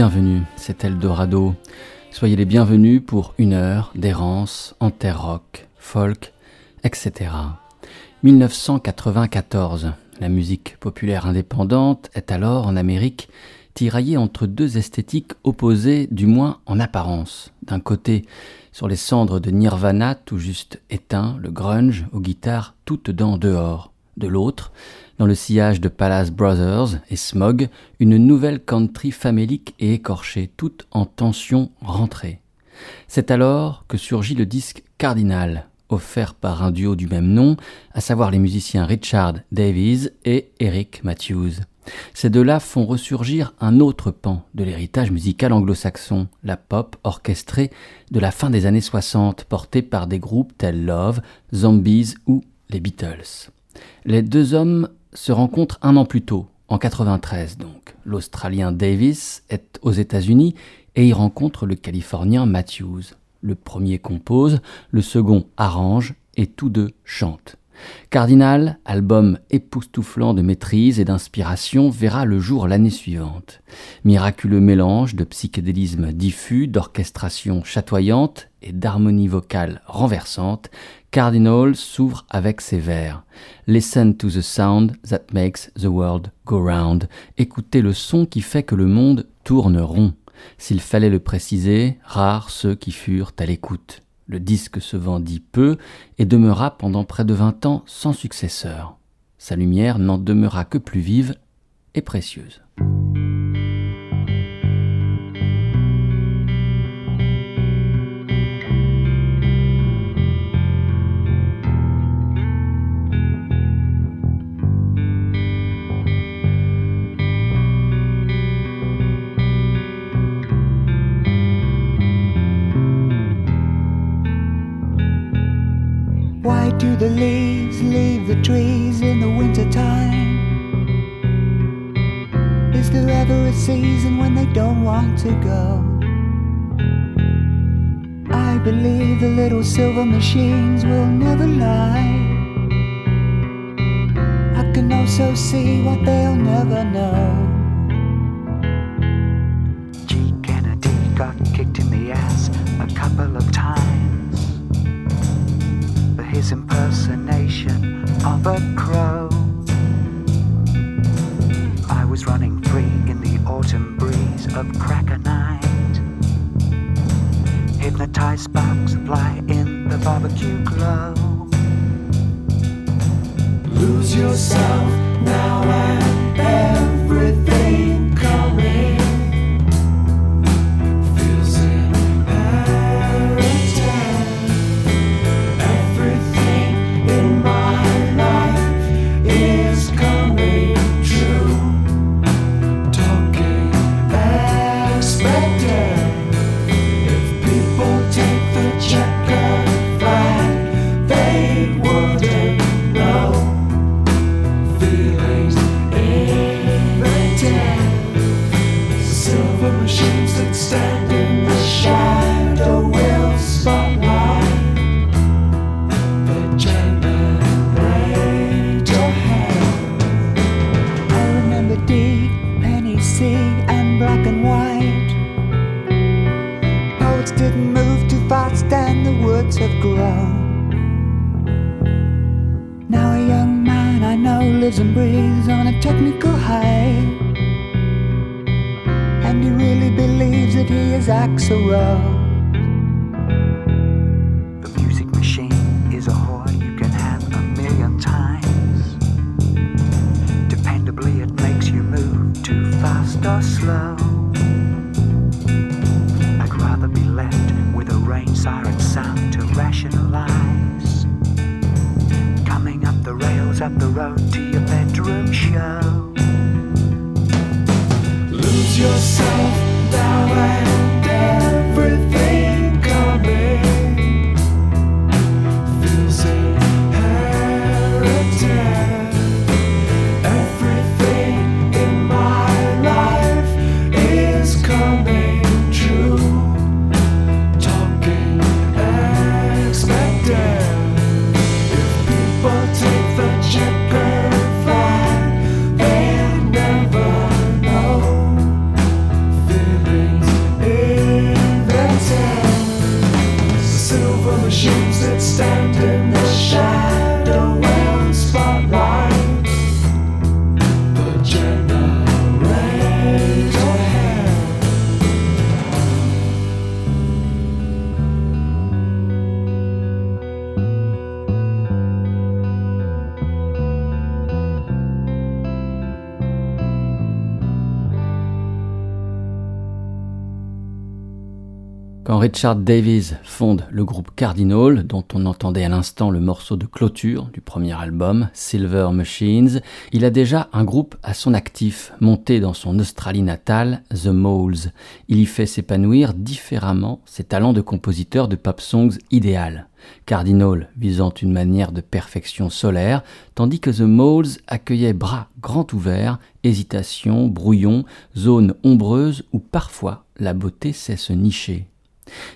Bienvenus, c'est Eldorado. Soyez les bienvenus pour une heure d'errance en terre rock, folk, etc. 1994. La musique populaire indépendante est alors en Amérique tiraillée entre deux esthétiques opposées, du moins en apparence. D'un côté, sur les cendres de Nirvana, tout juste éteint, le grunge aux guitares toutes dents dehors. De l'autre, dans le sillage de Palace Brothers et Smog, une nouvelle country famélique et écorchée, toute en tension rentrée. C'est alors que surgit le disque Cardinal, offert par un duo du même nom, à savoir les musiciens Richard Davies et Eric Matthews. Ces deux-là font ressurgir un autre pan de l'héritage musical anglo-saxon, la pop orchestrée de la fin des années 60, portée par des groupes tels Love, Zombies ou les Beatles. Les deux hommes se rencontre un an plus tôt, en 93 donc. L'Australien Davis est aux États-Unis et y rencontre le Californien Matthews. Le premier compose, le second arrange et tous deux chantent. Cardinal, album époustouflant de maîtrise et d'inspiration, verra le jour l'année suivante. Miraculeux mélange de psychédélisme diffus, d'orchestration chatoyante et d'harmonie vocale renversante, Cardinal s'ouvre avec ces vers. Listen to the sound that makes the world go round. Écoutez le son qui fait que le monde tourne rond. S'il fallait le préciser, rares ceux qui furent à l'écoute. Le disque se vendit peu et demeura pendant près de vingt ans sans successeur. Sa lumière n'en demeura que plus vive et précieuse. The leaves leave the trees in the winter time? Is there ever a season when they don't want to go? I believe the little silver machines will never lie. I can also see what they'll never know. G. Kennedy got kicked in the ass a couple of times his impersonation of a crow. I was running free in the autumn breeze of cracker night. Hypnotized sparks fly in the barbecue glow. Lose yourself Richard Davies fonde le groupe Cardinal, dont on entendait à l'instant le morceau de clôture du premier album, Silver Machines, il a déjà un groupe à son actif, monté dans son Australie natale, The Moles. Il y fait s'épanouir différemment ses talents de compositeur de pop songs idéal. Cardinal visant une manière de perfection solaire, tandis que The Moles accueillait bras grands ouverts, hésitation, brouillon, zone ombreuse où parfois la beauté sait se nicher.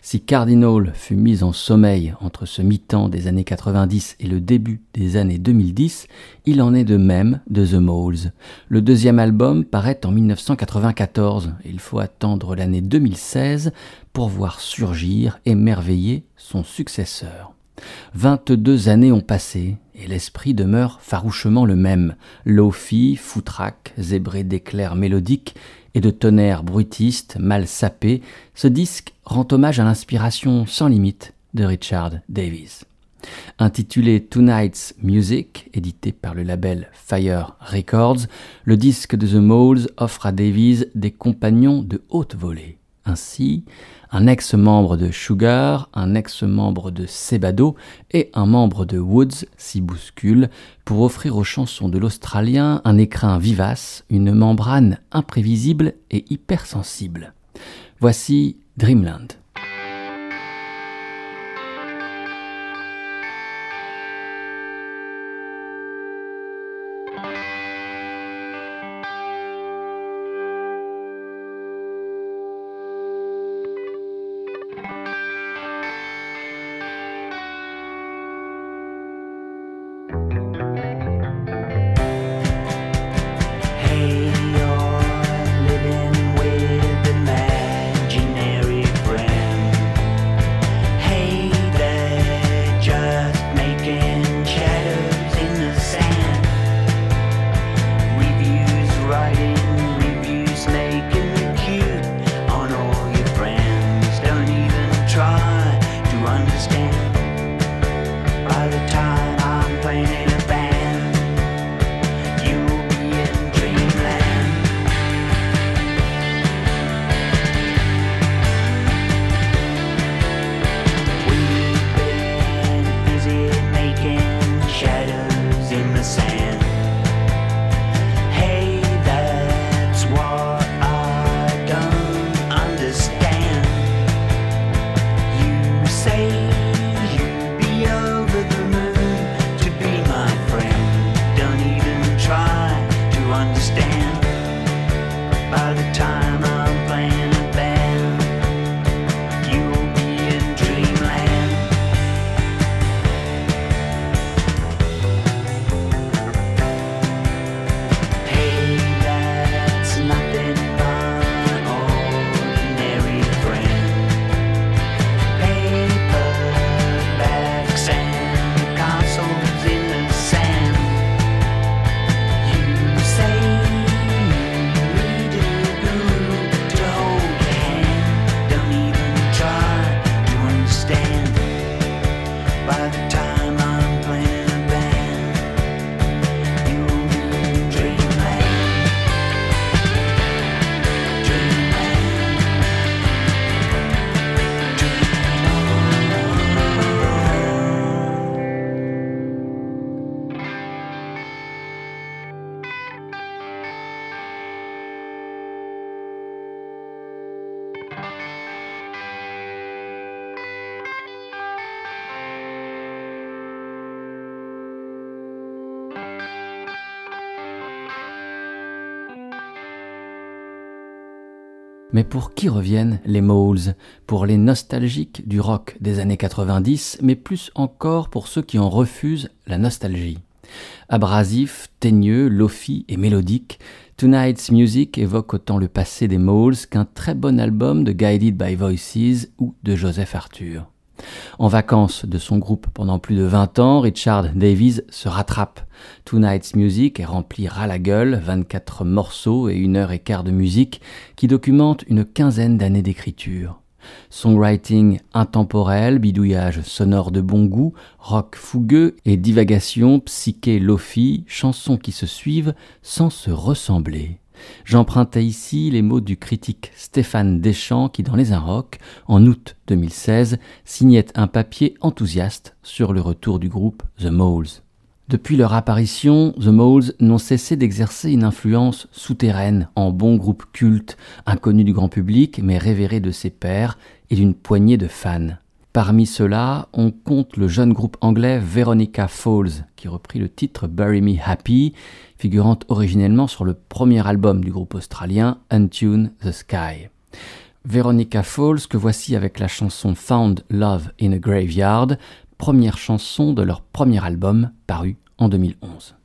Si Cardinal fut mis en sommeil entre ce mi-temps des années 90 et le début des années 2010, il en est de même de The Moles. Le deuxième album paraît en 1994 et il faut attendre l'année 2016 pour voir surgir, émerveiller son successeur. 22 années ont passé et l'esprit demeure farouchement le même. Lofi, foutraque, zébré d'éclairs mélodiques et de tonnerres bruitistes mal sapés, ce disque rend hommage à l'inspiration sans limite de Richard Davies. Intitulé Tonight's Music, édité par le label Fire Records, le disque de The Moles offre à Davies des compagnons de haute volée. Ainsi, un ex-membre de Sugar, un ex-membre de Sebado et un membre de Woods s'y bousculent pour offrir aux chansons de l'Australien un écrin vivace, une membrane imprévisible et hypersensible. Voici Dreamland. Mais pour qui reviennent les Moles? Pour les nostalgiques du rock des années 90, mais plus encore pour ceux qui en refusent la nostalgie. Abrasif, teigneux, lofi et mélodique, Tonight's Music évoque autant le passé des Moles qu'un très bon album de Guided by Voices ou de Joseph Arthur. En vacances de son groupe pendant plus de 20 ans, Richard Davies se rattrape. Tonight's Music est rempli ras la gueule, 24 morceaux et une heure et quart de musique qui documentent une quinzaine d'années d'écriture. Songwriting intemporel, bidouillage sonore de bon goût, rock fougueux et divagation psyché lofi, chansons qui se suivent sans se ressembler. J'empruntais ici les mots du critique Stéphane Deschamps qui, dans Les Inrocks, en août 2016, signait un papier enthousiaste sur le retour du groupe The Moles. Depuis leur apparition, The Moles n'ont cessé d'exercer une influence souterraine en bon groupe culte, inconnu du grand public mais révéré de ses pairs et d'une poignée de fans. Parmi ceux-là, on compte le jeune groupe anglais Veronica Falls, qui reprit le titre Bury Me Happy, figurant originellement sur le premier album du groupe australien Untune the Sky. Veronica Falls, que voici avec la chanson Found Love in a Graveyard, première chanson de leur premier album paru en 2011.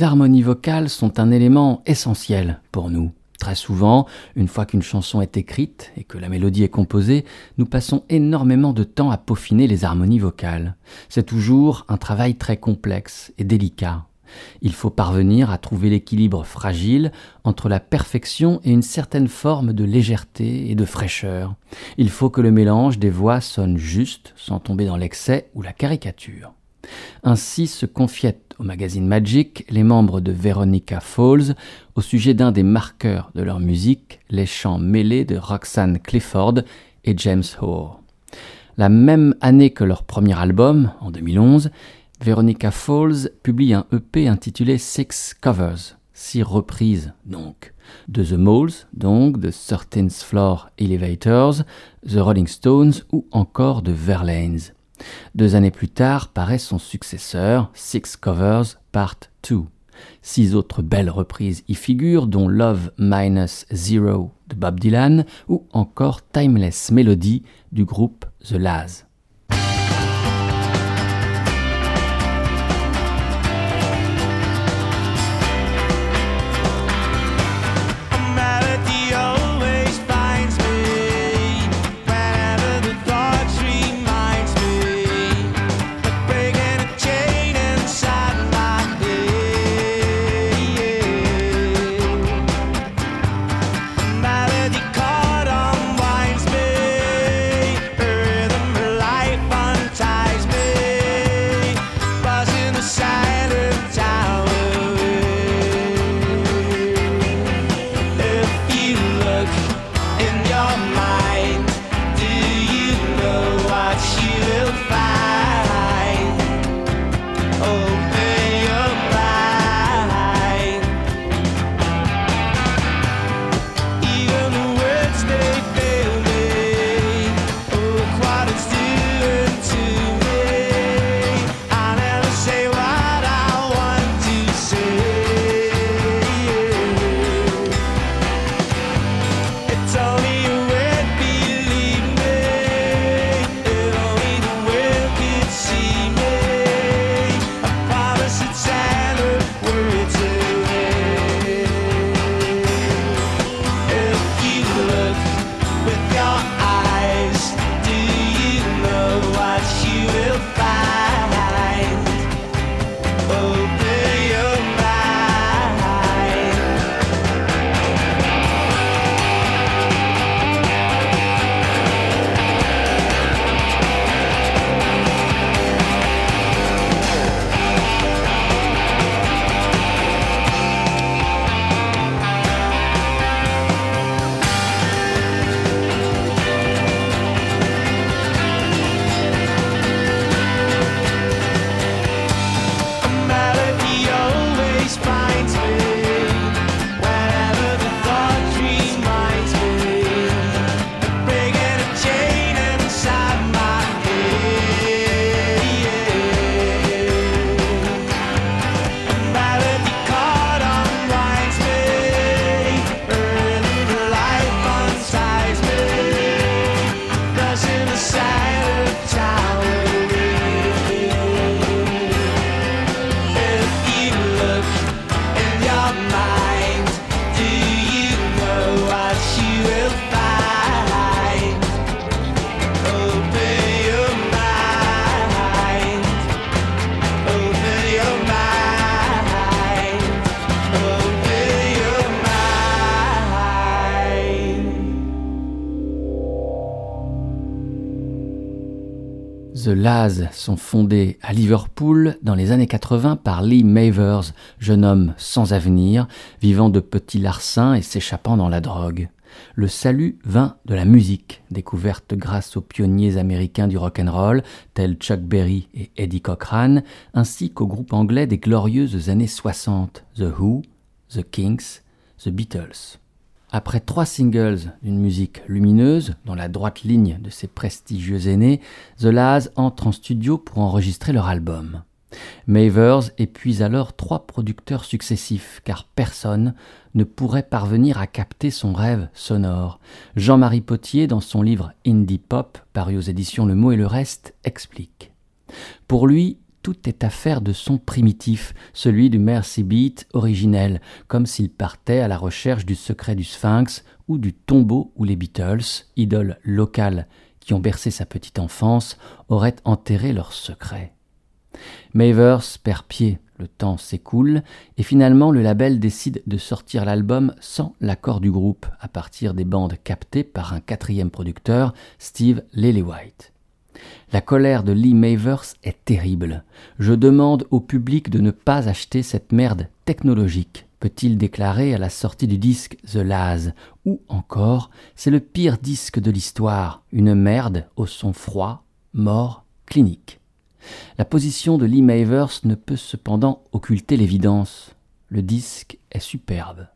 Les harmonies vocales sont un élément essentiel pour nous. Très souvent, une fois qu'une chanson est écrite et que la mélodie est composée, nous passons énormément de temps à peaufiner les harmonies vocales. C'est toujours un travail très complexe et délicat. Il faut parvenir à trouver l'équilibre fragile entre la perfection et une certaine forme de légèreté et de fraîcheur. Il faut que le mélange des voix sonne juste sans tomber dans l'excès ou la caricature. Ainsi se confiait au magazine Magic les membres de Veronica Falls au sujet d'un des marqueurs de leur musique, les chants mêlés de Roxanne Clifford et James Hoare. La même année que leur premier album, en 2011, Veronica Falls publie un EP intitulé Six Covers, six reprises donc, de The Moles, donc de 13th Floor Elevators, The Rolling Stones ou encore de Verlaines. Deux années plus tard paraît son successeur, Six Covers Part 2. Six autres belles reprises y figurent, dont Love Minus Zero de Bob Dylan ou encore Timeless Melody du groupe The Laz. Sont fondés à Liverpool dans les années 80 par Lee Mavers, jeune homme sans avenir, vivant de petits larcins et s'échappant dans la drogue. Le salut vint de la musique, découverte grâce aux pionniers américains du rock'n'roll, tels Chuck Berry et Eddie Cochran, ainsi qu'au groupe anglais des glorieuses années 60, The Who, The Kinks, The Beatles. Après trois singles d'une musique lumineuse, dans la droite ligne de ses prestigieux aînés, The Laz entre en studio pour enregistrer leur album. Mavers épuise alors trois producteurs successifs, car personne ne pourrait parvenir à capter son rêve sonore. Jean-Marie Potier, dans son livre Indie Pop, paru aux éditions Le Mot et le Reste, explique. Pour lui, tout est affaire de son primitif, celui du Mercy Beat originel, comme s'il partait à la recherche du secret du Sphinx ou du tombeau où les Beatles, idoles locales qui ont bercé sa petite enfance, auraient enterré leur secret. Mavers perd pied, le temps s'écoule, et finalement le label décide de sortir l'album sans l'accord du groupe, à partir des bandes captées par un quatrième producteur, Steve Lillywhite. La colère de Lee Mavers est terrible. Je demande au public de ne pas acheter cette merde technologique, peut-il déclarer à la sortie du disque The Laz, ou encore, c'est le pire disque de l'histoire, une merde au son froid, mort, clinique. La position de Lee Mavers ne peut cependant occulter l'évidence. Le disque est superbe.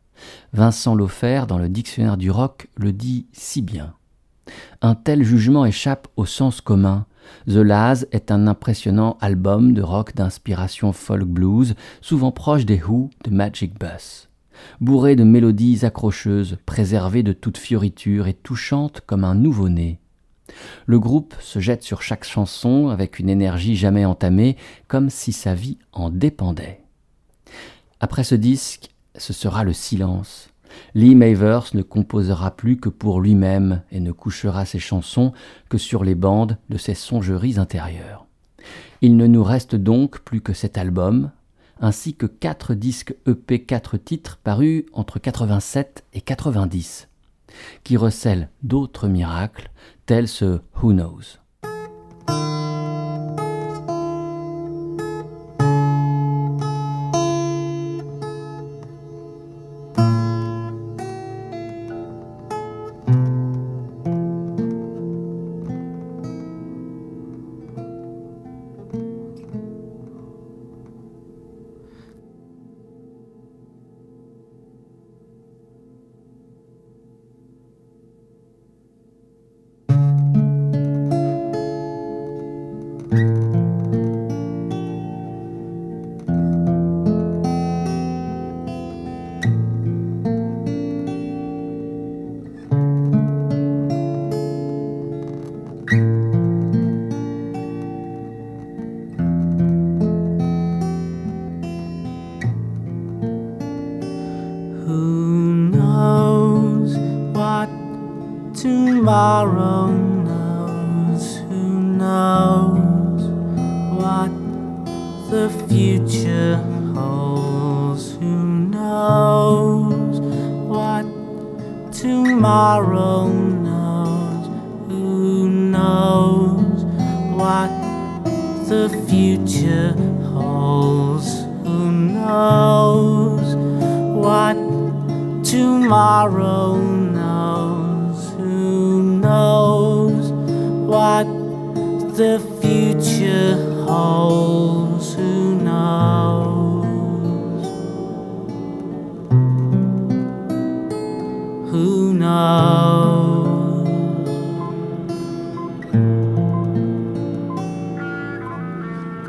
Vincent Laufer, dans le dictionnaire du rock, le dit si bien. Un tel jugement échappe au sens commun. The Laz est un impressionnant album de rock d'inspiration folk blues, souvent proche des Who de Magic Bus. Bourré de mélodies accrocheuses, préservé de toute fioriture et touchante comme un nouveau-né. Le groupe se jette sur chaque chanson avec une énergie jamais entamée, comme si sa vie en dépendait. Après ce disque, ce sera le silence. Lee Mavers ne composera plus que pour lui-même et ne couchera ses chansons que sur les bandes de ses songeries intérieures. Il ne nous reste donc plus que cet album, ainsi que quatre disques EP quatre titres parus entre 87 et 90, qui recèlent d'autres miracles, tels ce Who Knows.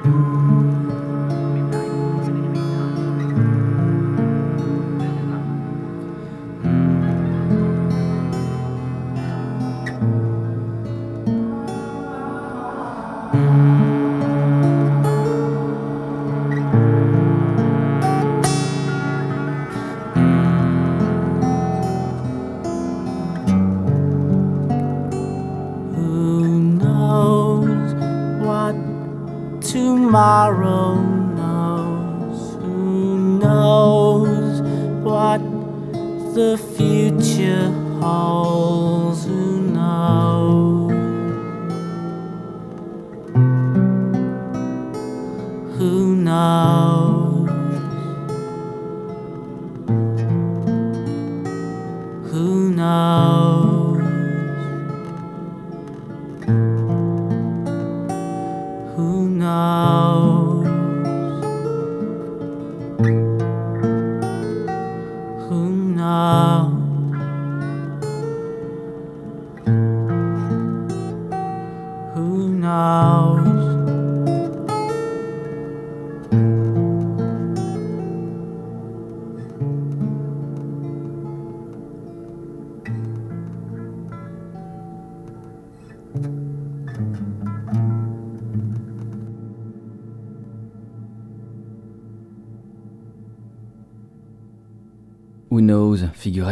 Who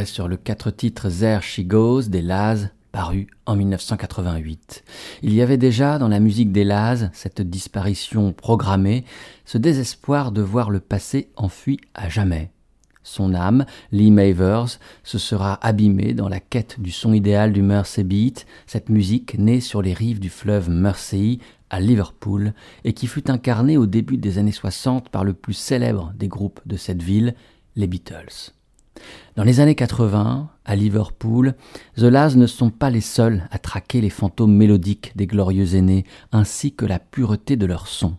sur le quatre titres There She Goes des Laz, paru en 1988. Il y avait déjà dans la musique des Laz cette disparition programmée, ce désespoir de voir le passé enfui à jamais. Son âme, Lee Mavers, se sera abîmée dans la quête du son idéal du Mersey Beat, cette musique née sur les rives du fleuve Mersey à Liverpool et qui fut incarnée au début des années 60 par le plus célèbre des groupes de cette ville, les Beatles. Dans les années 80, à Liverpool, The Laz ne sont pas les seuls à traquer les fantômes mélodiques des glorieux aînés, ainsi que la pureté de leur son.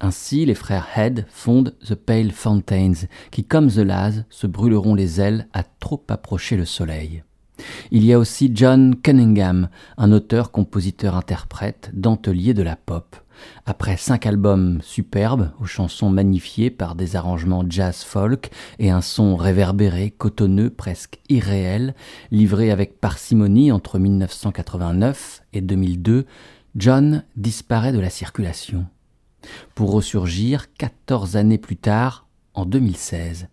Ainsi, les frères Head fondent The Pale Fountains, qui, comme The Laz, se brûleront les ailes à trop approcher le soleil. Il y a aussi John Cunningham, un auteur, compositeur, interprète, dentelier de la pop. Après cinq albums superbes, aux chansons magnifiées par des arrangements jazz folk et un son réverbéré, cotonneux, presque irréel, livré avec parcimonie entre 1989 et 2002, John disparaît de la circulation. Pour ressurgir 14 années plus tard, en 2016.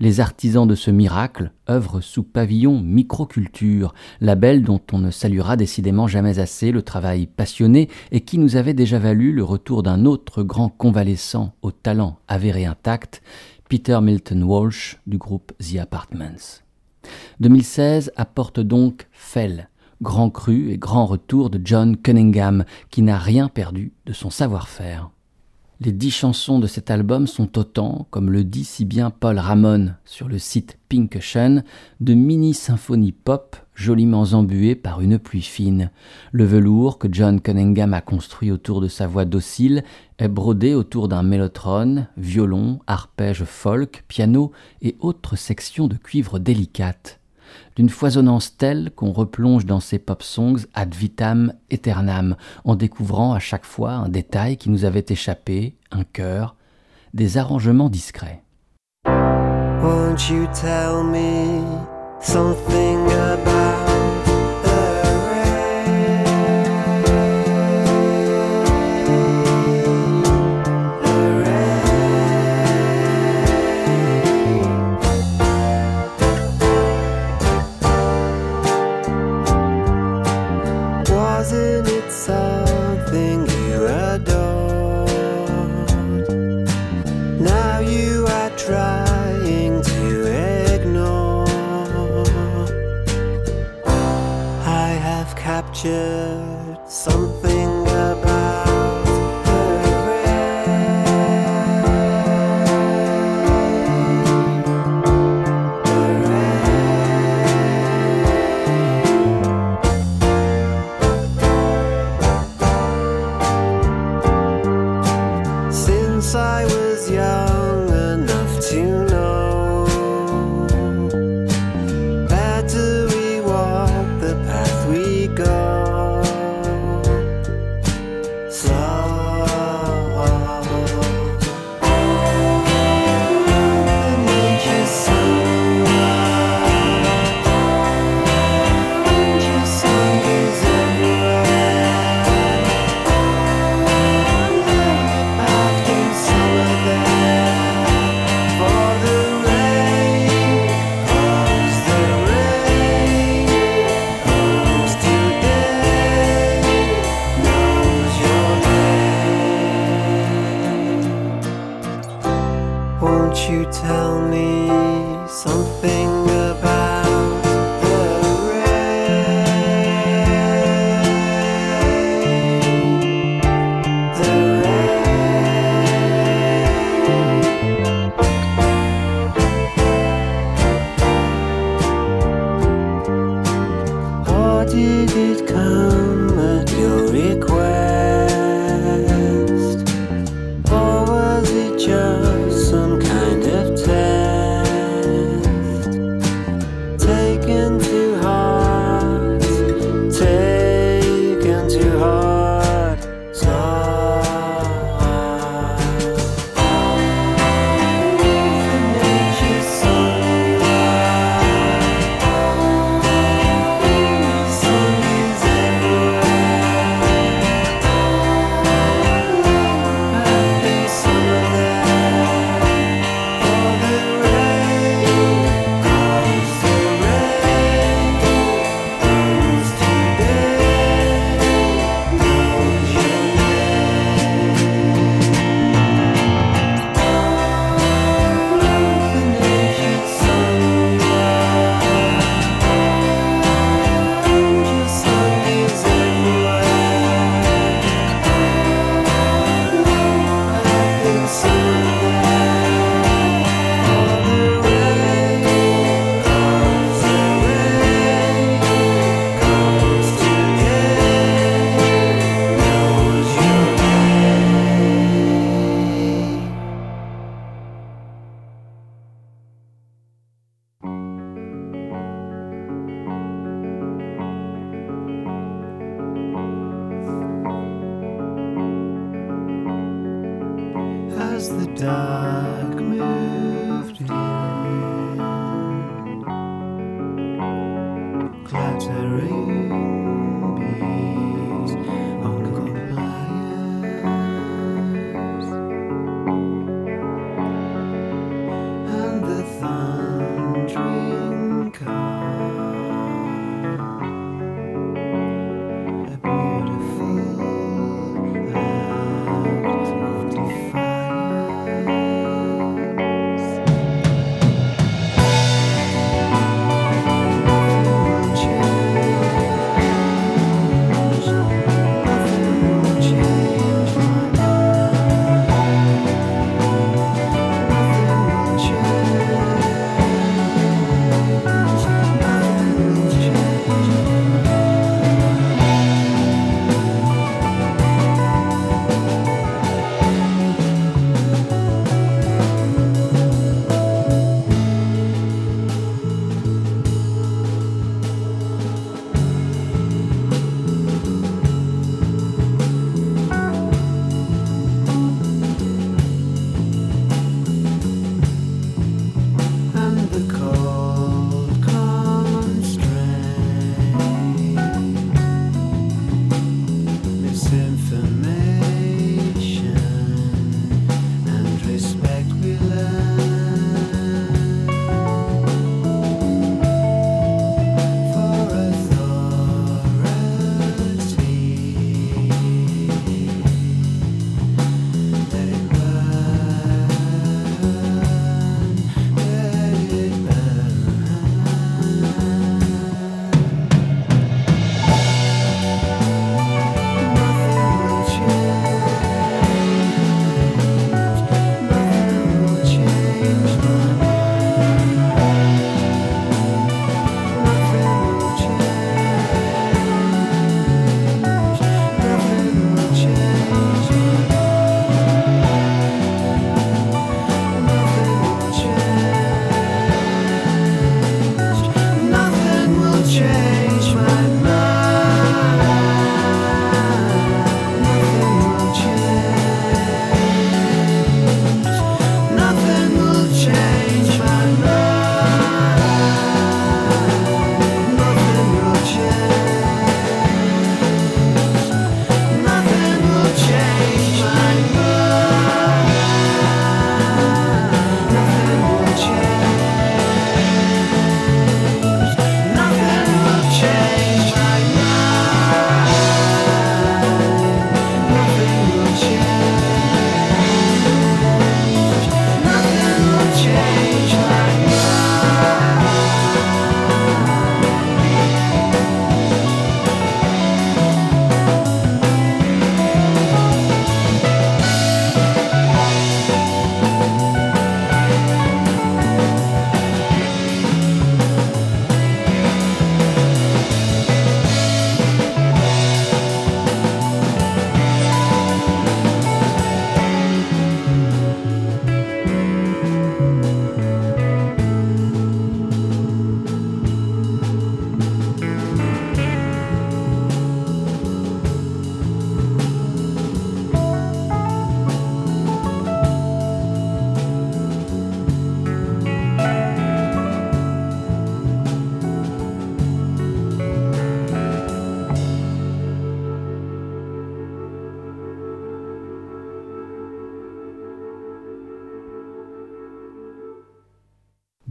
Les artisans de ce miracle œuvrent sous pavillon Microculture, label dont on ne saluera décidément jamais assez le travail passionné et qui nous avait déjà valu le retour d'un autre grand convalescent au talent avéré intact, Peter Milton Walsh du groupe The Apartments. 2016 apporte donc Fell, grand cru et grand retour de John Cunningham, qui n'a rien perdu de son savoir-faire. Les dix chansons de cet album sont autant, comme le dit si bien Paul Ramon sur le site Pink Ocean, de mini-symphonies pop joliment embuées par une pluie fine. Le velours que John Cunningham a construit autour de sa voix docile est brodé autour d'un mélotrone, violon, arpège folk, piano et autres sections de cuivre délicates d'une foisonnance telle qu'on replonge dans ces pop songs ad vitam aeternam, en découvrant à chaque fois un détail qui nous avait échappé, un cœur, des arrangements discrets. 天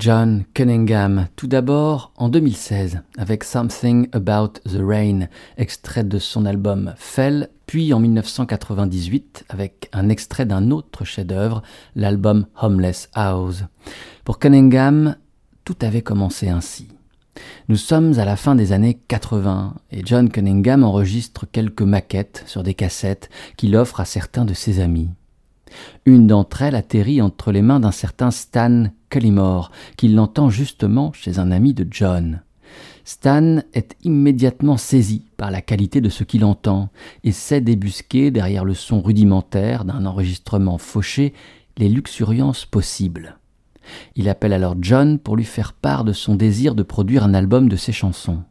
John Cunningham, tout d'abord en 2016 avec Something About the Rain, extrait de son album Fell, puis en 1998 avec un extrait d'un autre chef-d'œuvre, l'album Homeless House. Pour Cunningham, tout avait commencé ainsi. Nous sommes à la fin des années 80 et John Cunningham enregistre quelques maquettes sur des cassettes qu'il offre à certains de ses amis. Une d'entre elles atterrit entre les mains d'un certain Stan Cullimore, qui l'entend justement chez un ami de John. Stan est immédiatement saisi par la qualité de ce qu'il entend et sait débusquer derrière le son rudimentaire d'un enregistrement fauché les luxuriances possibles. Il appelle alors John pour lui faire part de son désir de produire un album de ses chansons.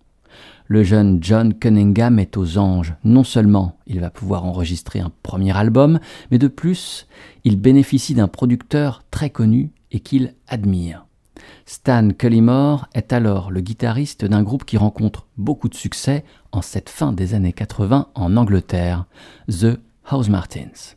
Le jeune John Cunningham est aux anges. Non seulement il va pouvoir enregistrer un premier album, mais de plus, il bénéficie d'un producteur très connu et qu'il admire. Stan Cullimore est alors le guitariste d'un groupe qui rencontre beaucoup de succès en cette fin des années 80 en Angleterre, The House Martins.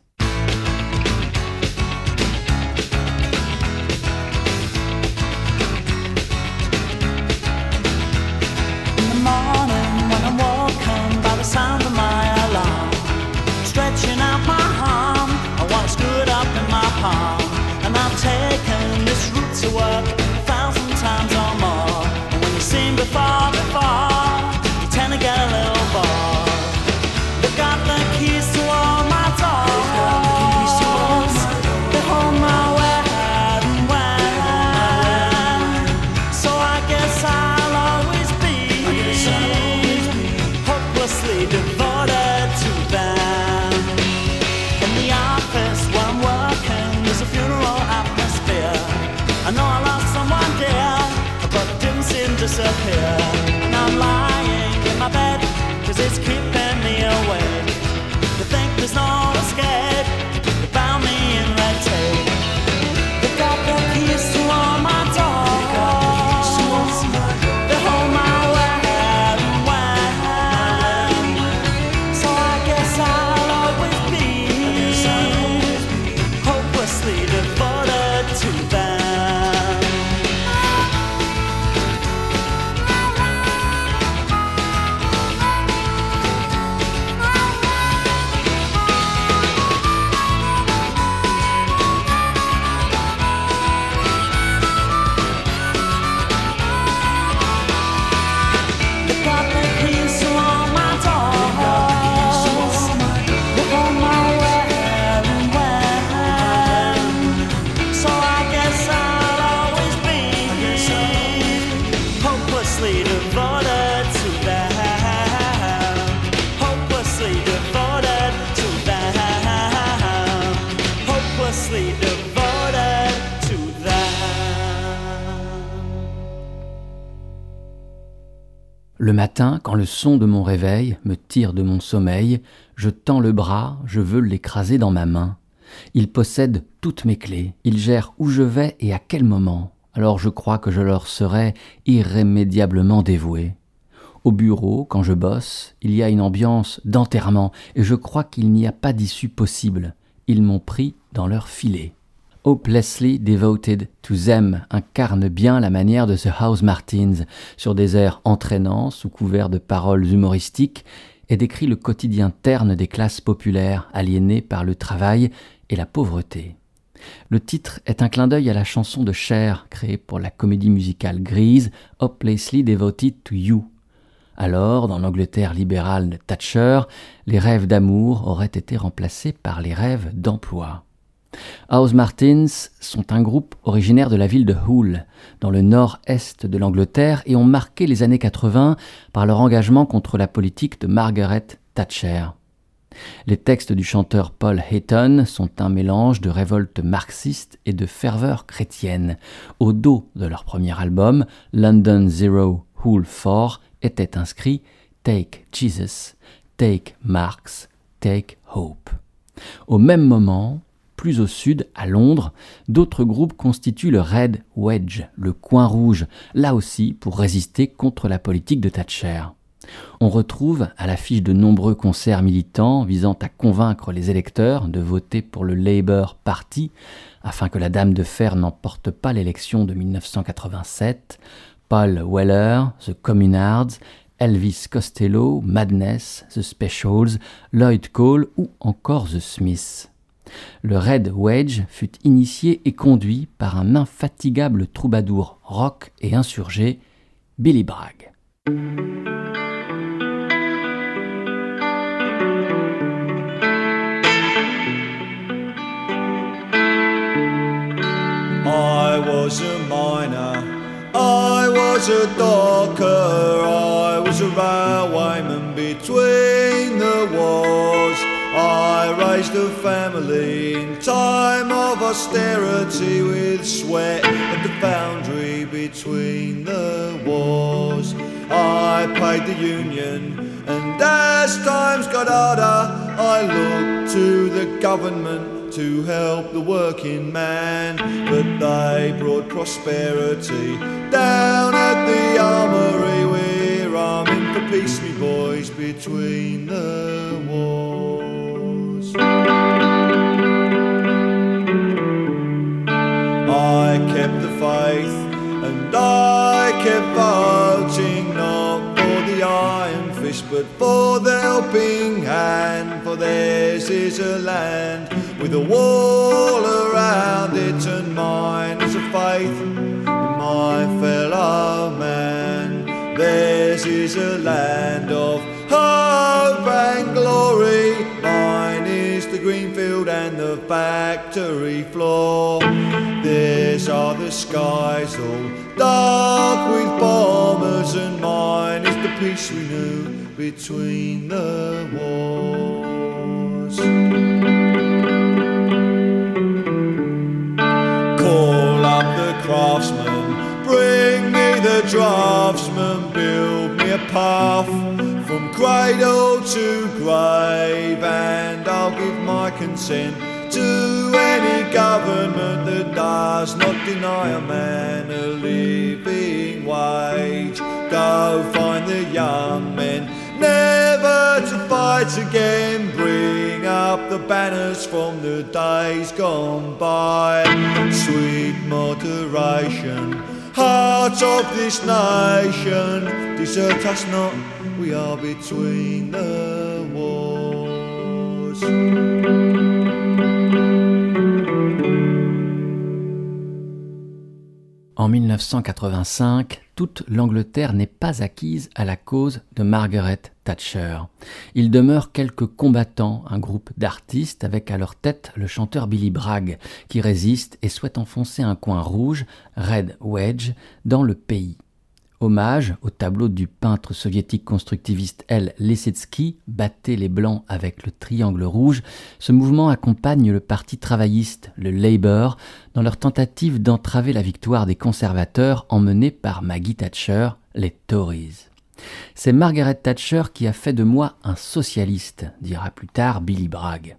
Cause it's matin, quand le son de mon réveil me tire de mon sommeil, je tends le bras, je veux l'écraser dans ma main. Il possède toutes mes clés, il gère où je vais et à quel moment. Alors je crois que je leur serai irrémédiablement dévoué. Au bureau, quand je bosse, il y a une ambiance d'enterrement et je crois qu'il n'y a pas d'issue possible. Ils m'ont pris dans leur filet. Hopelessly Devoted to Them incarne bien la manière de ce House Martins sur des airs entraînants sous couvert de paroles humoristiques et décrit le quotidien terne des classes populaires aliénées par le travail et la pauvreté. Le titre est un clin d'œil à la chanson de Cher créée pour la comédie musicale grise Hopelessly Devoted to You. Alors, dans l'Angleterre libérale de Thatcher, les rêves d'amour auraient été remplacés par les rêves d'emploi. House Martins sont un groupe originaire de la ville de Hull, dans le nord-est de l'Angleterre, et ont marqué les années 80 par leur engagement contre la politique de Margaret Thatcher. Les textes du chanteur Paul Hayton sont un mélange de révolte marxiste et de ferveur chrétienne. Au dos de leur premier album, London Zero Hull 4, était inscrit Take Jesus, Take Marx, Take Hope. Au même moment, plus au sud, à Londres, d'autres groupes constituent le Red Wedge, le coin rouge, là aussi pour résister contre la politique de Thatcher. On retrouve à l'affiche de nombreux concerts militants visant à convaincre les électeurs de voter pour le Labour Party afin que la Dame de Fer n'emporte pas l'élection de 1987, Paul Weller, The Communards, Elvis Costello, Madness, The Specials, Lloyd Cole ou encore The Smiths. Le Red Wedge fut initié et conduit par un infatigable troubadour rock et insurgé, Billy Bragg. Raised family in time of austerity with sweat at the foundry between the wars. I paid the union, and as times got harder, I looked to the government to help the working man. But they brought prosperity down at the armory. We're arming for peace, me boys, between the wars. I kept the faith and I kept voting not for the iron fist but for the helping hand. For theirs is a land with a wall around it, and mine is a faith in my fellow man. Theirs is a land of hope and glory. Field and the factory floor. Theirs are the skies all dark with bombers, and mine is the peace we knew between the wars. Call up the craftsman, bring me the draftsman, build me a path cradle to grave, and I'll give my consent to any government that does not deny a man a living wage. Go find the young men, never to fight again. Bring up the banners from the days gone by. Sweet moderation, heart of this nation, desert us not, we are between the wars. En 1985, toute l'Angleterre n'est pas acquise à la cause de Margaret Thatcher. Il demeure quelques combattants, un groupe d'artistes avec à leur tête le chanteur Billy Bragg, qui résiste et souhaite enfoncer un coin rouge, Red Wedge, dans le pays. Hommage au tableau du peintre soviétique constructiviste L. Lissitzky, Battez les Blancs avec le triangle rouge, ce mouvement accompagne le parti travailliste, le Labour, dans leur tentative d'entraver la victoire des conservateurs emmenés par Maggie Thatcher, les Tories. C'est Margaret Thatcher qui a fait de moi un socialiste, dira plus tard Billy Bragg.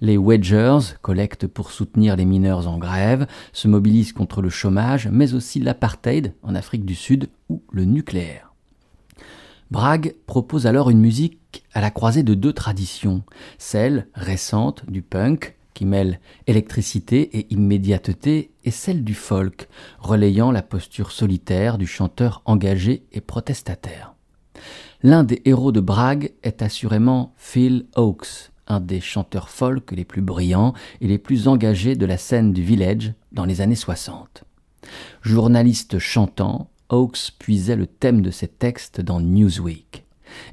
Les Wedgers collectent pour soutenir les mineurs en grève, se mobilisent contre le chômage, mais aussi l'apartheid en Afrique du Sud ou le nucléaire. Bragg propose alors une musique à la croisée de deux traditions, celle récente du punk, qui mêle électricité et immédiateté, et celle du folk, relayant la posture solitaire du chanteur engagé et protestataire. L'un des héros de Bragg est assurément Phil Oakes, un des chanteurs folk les plus brillants et les plus engagés de la scène du village dans les années 60. Journaliste chantant, Oakes puisait le thème de ses textes dans Newsweek.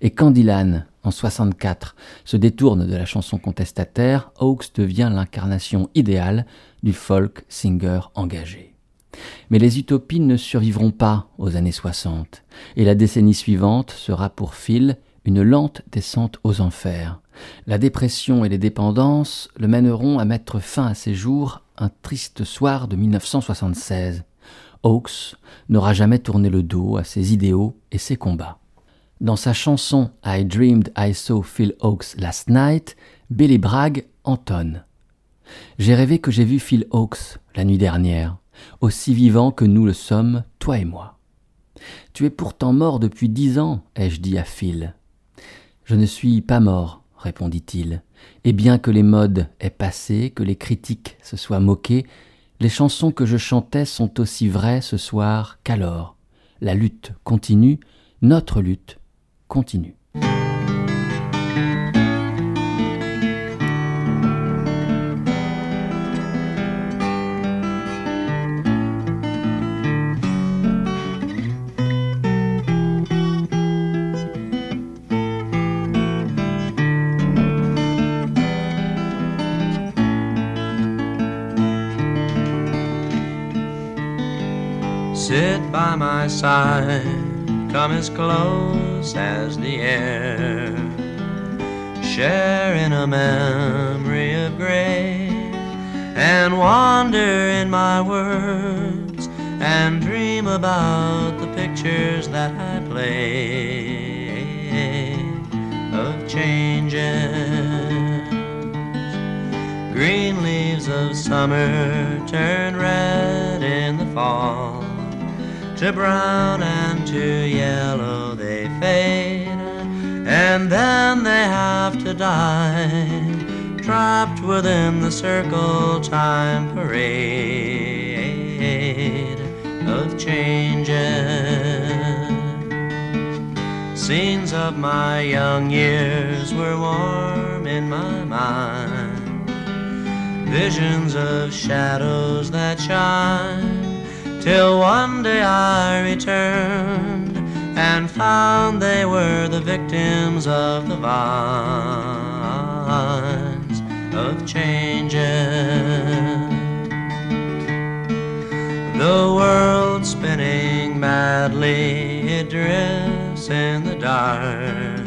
Et quand Dylan, en 64, se détourne de la chanson contestataire, Oakes devient l'incarnation idéale du folk singer engagé. Mais les utopies ne survivront pas aux années 60, et la décennie suivante sera pour Phil lente descente aux enfers. La dépression et les dépendances le mèneront à mettre fin à ses jours un triste soir de 1976. Oakes n'aura jamais tourné le dos à ses idéaux et ses combats. Dans sa chanson I Dreamed I Saw Phil Oakes Last Night, Billy Bragg entonne. J'ai rêvé que j'ai vu Phil Oakes la nuit dernière, aussi vivant que nous le sommes, toi et moi. Tu es pourtant mort depuis dix ans, ai-je dit à Phil. Je ne suis pas mort, répondit-il, et bien que les modes aient passé, que les critiques se soient moqués, les chansons que je chantais sont aussi vraies ce soir qu'alors. La lutte continue, notre lutte continue. By my side, come as close as the air. Share in a memory of grace and wander in my words and dream about the pictures that I play of changes. Green leaves of summer turn red in the fall. To brown and to yellow they fade, and then they have to die, trapped within the circle time parade of changes. Scenes of my young years were warm in my mind, visions of shadows that shine Till one day I returned and found they were the victims of the vines of changes. The world spinning madly, it drifts in the dark.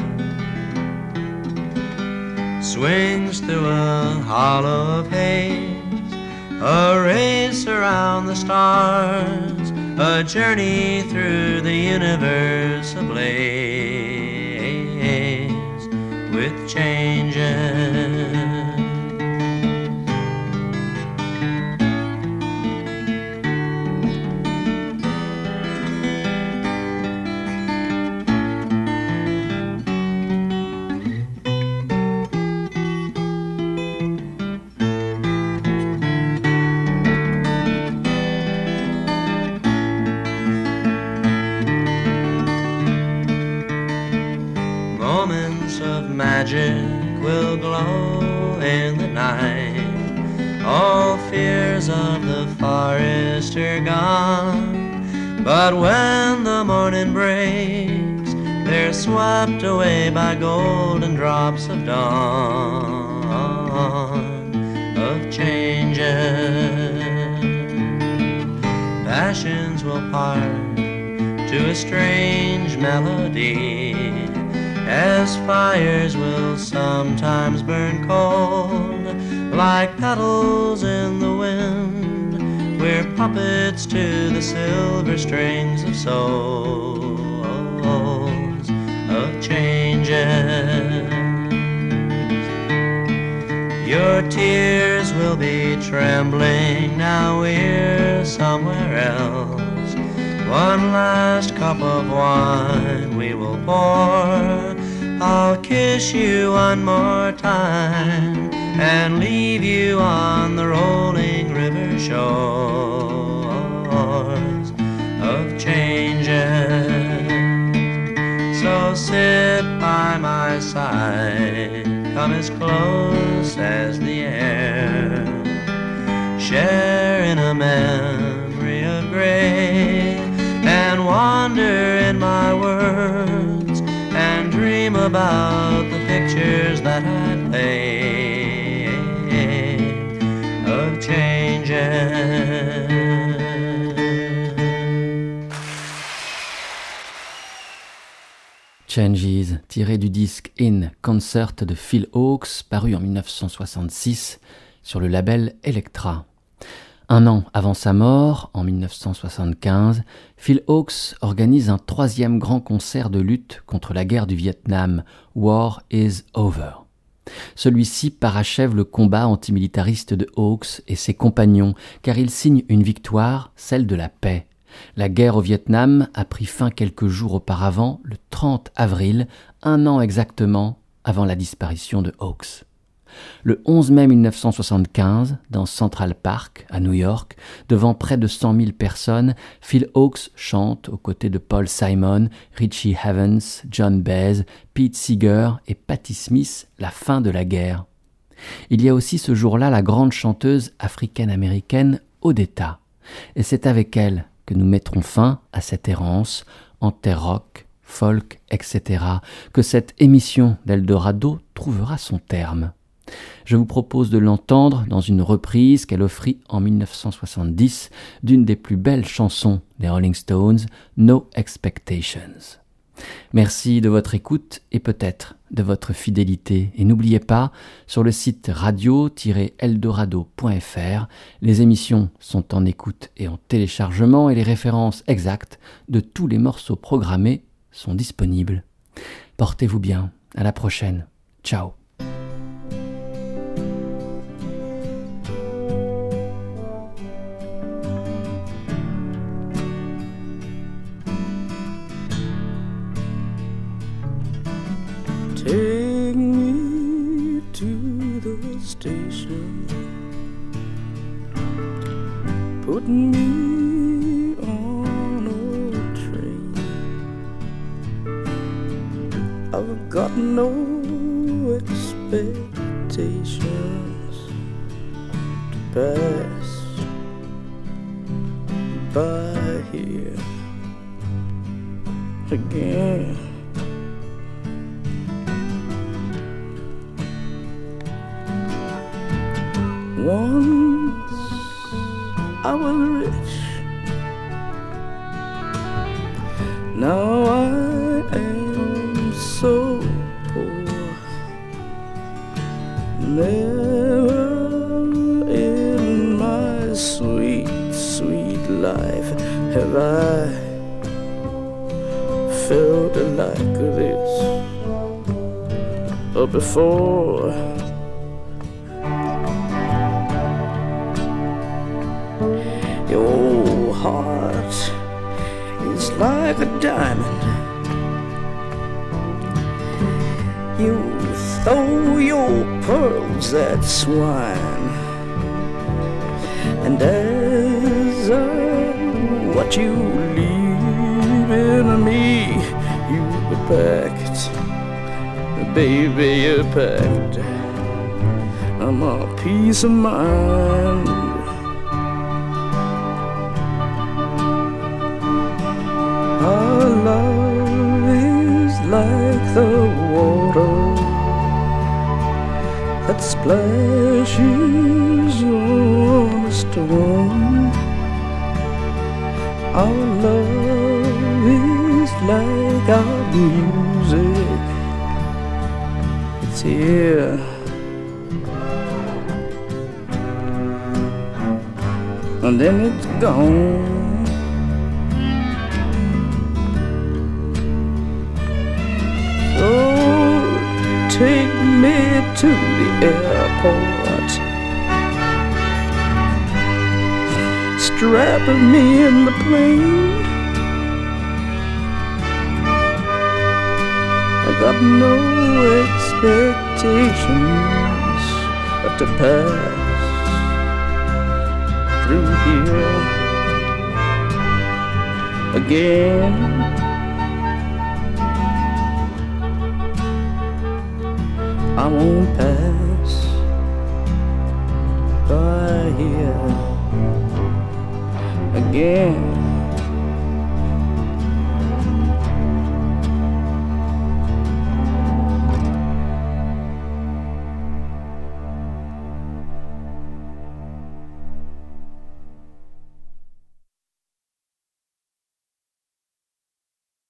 Swings through a hollow of haze a race around the stars, a journey through the universe ablaze with changes. All fears of the forest are gone. But when the morning breaks, they're swept away by golden drops of dawn of changes. Passions will part to a strange melody as fires will sometimes burn cold like petals in the wind. We're puppets to the silver strings of souls of changes. Your tears will be trembling. Now we're somewhere else. One last cup of wine we will pour. I'll kiss you one more time and leave you on the rolling river shores of changes. So sit by my side, come as close as the air, share in a memory of grace and wander in my words and dream about the pictures that I play Changes, tiré du disque In Concert de Phil Hawkes, paru en 1966 sur le label Elektra. Un an avant sa mort, en 1975, Phil Hawkes organise un troisième grand concert de lutte contre la guerre du Vietnam, War is Over. Celui-ci parachève le combat antimilitariste de Hawkes et ses compagnons, car il signe une victoire, celle de la paix. La guerre au Vietnam a pris fin quelques jours auparavant, le 30 avril, un an exactement avant la disparition de Hawkes. Le 11 mai 1975, dans Central Park, à New York, devant près de 100 000 personnes, Phil Hawkes chante aux côtés de Paul Simon, Richie Havens, John Baez, Pete Seeger et Patti Smith la fin de la guerre. Il y a aussi ce jour-là la grande chanteuse africaine-américaine Odetta. Et c'est avec elle que nous mettrons fin à cette errance en terre rock, folk, etc., que cette émission d'Eldorado trouvera son terme. Je vous propose de l'entendre dans une reprise qu'elle offrit en 1970 d'une des plus belles chansons des Rolling Stones, No Expectations. Merci de votre écoute et peut-être de votre fidélité. Et n'oubliez pas, sur le site radio-eldorado.fr, les émissions sont en écoute et en téléchargement et les références exactes de tous les morceaux programmés sont disponibles. Portez-vous bien. À la prochaine. Ciao. Baby, you're packed. I'm a peace of mind. Our love is like the water that splashes on a stone. Our love is like our music. Here. And then it's gone. Oh, take me to the airport. Strap me in the plane. I got no expectations but to pass through here again. I won't pass by here again.